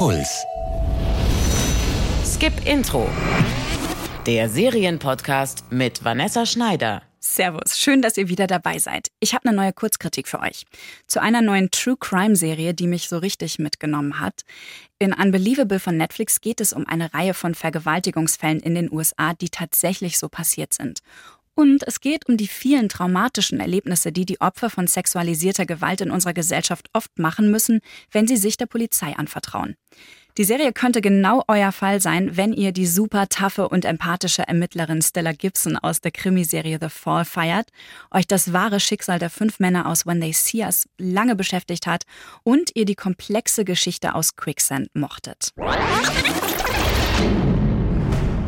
Puls. Skip Intro. Der Serienpodcast mit Vanessa Schneider. Servus, schön, dass ihr wieder dabei seid. Ich habe eine neue Kurzkritik für euch. Zu einer neuen True Crime Serie, die mich so richtig mitgenommen hat. In Unbelievable von Netflix geht es um eine Reihe von Vergewaltigungsfällen in den USA, die tatsächlich so passiert sind. Und es geht um die vielen traumatischen Erlebnisse, die die Opfer von sexualisierter Gewalt in unserer Gesellschaft oft machen müssen, wenn sie sich der Polizei anvertrauen. Die Serie könnte genau euer Fall sein, wenn ihr die super taffe und empathische Ermittlerin Stella Gibson aus der Krimiserie The Fall feiert, euch das wahre Schicksal der fünf Männer aus When They See Us lange beschäftigt hat und ihr die komplexe Geschichte aus Quicksand mochtet.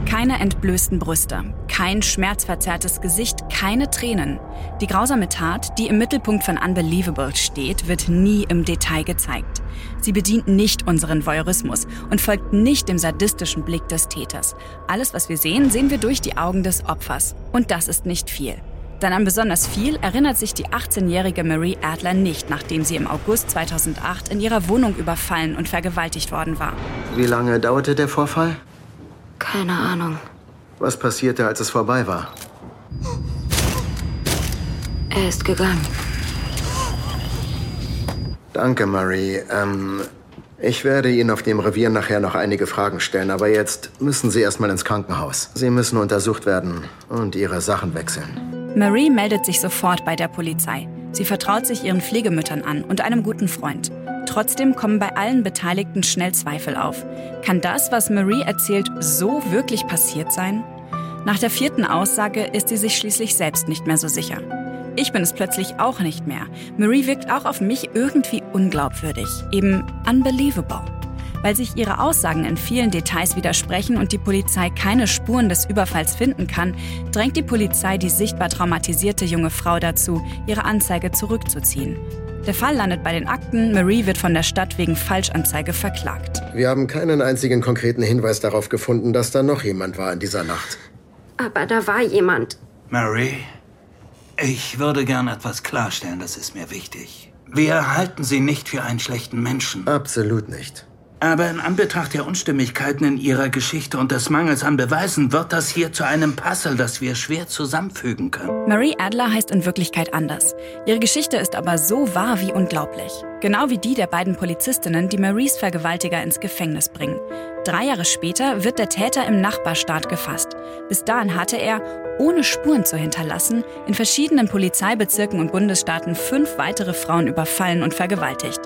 Keine entblößten Brüste, kein schmerzverzerrtes Gesicht, keine Tränen. Die grausame Tat, die im Mittelpunkt von Unbelievable steht, wird nie im Detail gezeigt. Sie bedient nicht unseren Voyeurismus und folgt nicht dem sadistischen Blick des Täters. Alles, was wir sehen, sehen wir durch die Augen des Opfers. Und das ist nicht viel. Denn an besonders viel erinnert sich die 18-jährige Marie Adler nicht, nachdem sie im August 2008 in ihrer Wohnung überfallen und vergewaltigt worden war. Wie lange dauerte der Vorfall? Keine Ahnung. Was passierte, als es vorbei war? Er ist gegangen. Danke, Marie. Ähm, ich werde Ihnen auf dem Revier nachher noch einige Fragen stellen, aber jetzt müssen Sie erstmal ins Krankenhaus. Sie müssen untersucht werden und Ihre Sachen wechseln. Marie meldet sich sofort bei der Polizei. Sie vertraut sich ihren Pflegemüttern an und einem guten Freund. Trotzdem kommen bei allen Beteiligten schnell Zweifel auf. Kann das, was Marie erzählt, so wirklich passiert sein? Nach der vierten Aussage ist sie sich schließlich selbst nicht mehr so sicher. Ich bin es plötzlich auch nicht mehr. Marie wirkt auch auf mich irgendwie unglaubwürdig, eben unbelievable. Weil sich ihre Aussagen in vielen Details widersprechen und die Polizei keine Spuren des Überfalls finden kann, drängt die Polizei die sichtbar traumatisierte junge Frau dazu, ihre Anzeige zurückzuziehen. Der Fall landet bei den Akten. Marie wird von der Stadt wegen Falschanzeige verklagt. Wir haben keinen einzigen konkreten Hinweis darauf gefunden, dass da noch jemand war in dieser Nacht. Aber da war jemand. Mary, ich würde gern etwas klarstellen, das ist mir wichtig. Wir halten Sie nicht für einen schlechten Menschen. Absolut nicht. Aber in Anbetracht der Unstimmigkeiten in Ihrer Geschichte und des Mangels an Beweisen wird das hier zu einem Puzzle, das wir schwer zusammenfügen können. Marie Adler heißt in Wirklichkeit anders. Ihre Geschichte ist aber so wahr wie unglaublich. Genau wie die der beiden Polizistinnen, die Maries Vergewaltiger ins Gefängnis bringen. Drei Jahre später wird der Täter im Nachbarstaat gefasst. Bis dahin hatte er, ohne Spuren zu hinterlassen, in verschiedenen Polizeibezirken und Bundesstaaten fünf weitere Frauen überfallen und vergewaltigt.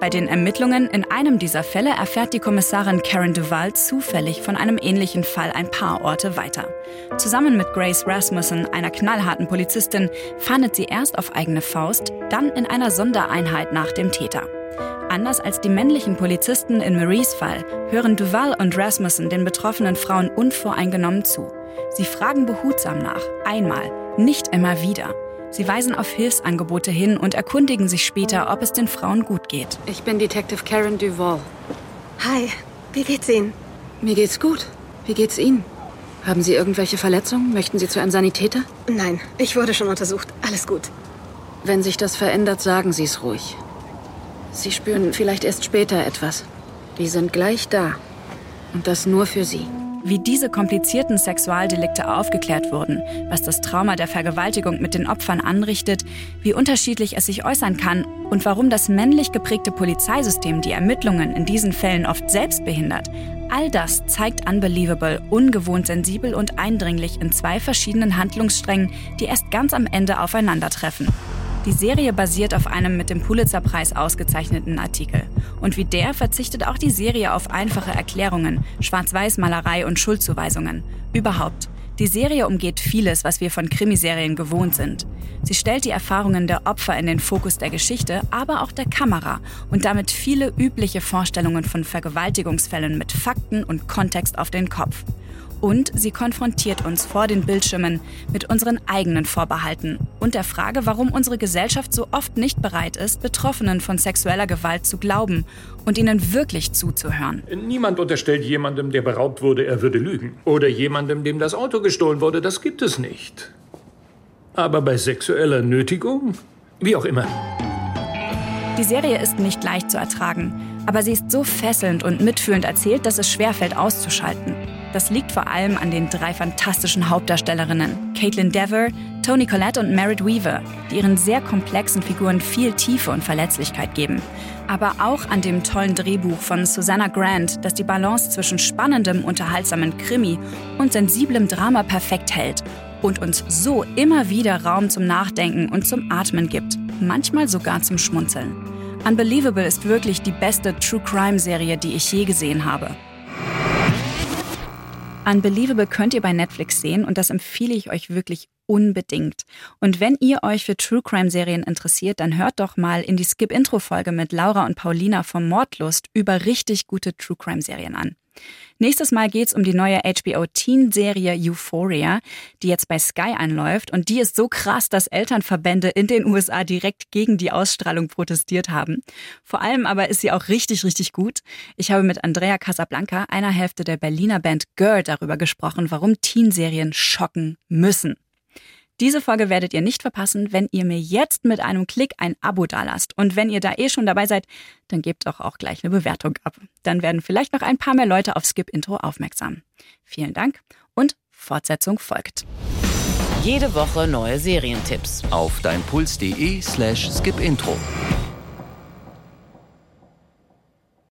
Bei den Ermittlungen in einem dieser Fälle erfährt die Kommissarin Karen Duval zufällig von einem ähnlichen Fall ein paar Orte weiter. Zusammen mit Grace Rasmussen, einer knallharten Polizistin, fahndet sie erst auf eigene Faust, dann in einer Sondereinheit nach dem Täter. Anders als die männlichen Polizisten in Maries Fall hören Duval und Rasmussen den betroffenen Frauen unvoreingenommen zu. Sie fragen behutsam nach, einmal, nicht immer wieder. Sie weisen auf Hilfsangebote hin und erkundigen sich später, ob es den Frauen gut geht. Ich bin Detective Karen Duval. Hi, wie geht's Ihnen? Mir geht's gut. Wie geht's Ihnen? Haben Sie irgendwelche Verletzungen? Möchten Sie zu einem Sanitäter? Nein, ich wurde schon untersucht. Alles gut. Wenn sich das verändert, sagen Sie es ruhig. Sie spüren vielleicht erst später etwas. Die sind gleich da. Und das nur für Sie. Wie diese komplizierten Sexualdelikte aufgeklärt wurden, was das Trauma der Vergewaltigung mit den Opfern anrichtet, wie unterschiedlich es sich äußern kann und warum das männlich geprägte Polizeisystem die Ermittlungen in diesen Fällen oft selbst behindert, all das zeigt Unbelievable ungewohnt sensibel und eindringlich in zwei verschiedenen Handlungssträngen, die erst ganz am Ende aufeinandertreffen. Die Serie basiert auf einem mit dem Pulitzerpreis ausgezeichneten Artikel. Und wie der verzichtet auch die Serie auf einfache Erklärungen, Schwarz-Weiß-Malerei und Schuldzuweisungen. Überhaupt. Die Serie umgeht vieles, was wir von Krimiserien gewohnt sind. Sie stellt die Erfahrungen der Opfer in den Fokus der Geschichte, aber auch der Kamera und damit viele übliche Vorstellungen von Vergewaltigungsfällen mit Fakten und Kontext auf den Kopf. Und sie konfrontiert uns vor den Bildschirmen mit unseren eigenen Vorbehalten und der Frage, warum unsere Gesellschaft so oft nicht bereit ist, Betroffenen von sexueller Gewalt zu glauben und ihnen wirklich zuzuhören. Niemand unterstellt jemandem, der beraubt wurde, er würde lügen. Oder jemandem, dem das Auto gestohlen wurde, das gibt es nicht. Aber bei sexueller Nötigung? Wie auch immer. Die Serie ist nicht leicht zu ertragen, aber sie ist so fesselnd und mitfühlend erzählt, dass es schwerfällt auszuschalten. Das liegt vor allem an den drei fantastischen Hauptdarstellerinnen, Caitlin Dever, Toni Collette und Merritt Weaver, die ihren sehr komplexen Figuren viel Tiefe und Verletzlichkeit geben. Aber auch an dem tollen Drehbuch von Susanna Grant, das die Balance zwischen spannendem, unterhaltsamen Krimi und sensiblem Drama perfekt hält und uns so immer wieder Raum zum Nachdenken und zum Atmen gibt, manchmal sogar zum Schmunzeln. Unbelievable ist wirklich die beste True Crime Serie, die ich je gesehen habe. Unbelievable könnt ihr bei Netflix sehen und das empfehle ich euch wirklich unbedingt. Und wenn ihr euch für True Crime Serien interessiert, dann hört doch mal in die Skip Intro Folge mit Laura und Paulina vom Mordlust über richtig gute True Crime Serien an. Nächstes Mal geht's um die neue HBO-Teen-Serie Euphoria, die jetzt bei Sky anläuft. Und die ist so krass, dass Elternverbände in den USA direkt gegen die Ausstrahlung protestiert haben. Vor allem aber ist sie auch richtig, richtig gut. Ich habe mit Andrea Casablanca, einer Hälfte der Berliner Band Girl, darüber gesprochen, warum Teenserien schocken müssen. Diese Folge werdet ihr nicht verpassen, wenn ihr mir jetzt mit einem Klick ein Abo dalasst. Und wenn ihr da eh schon dabei seid, dann gebt doch auch gleich eine Bewertung ab. Dann werden vielleicht noch ein paar mehr Leute auf Skip Intro aufmerksam. Vielen Dank und Fortsetzung folgt. Jede Woche neue Serientipps. Auf deinpuls.de slash skipintro.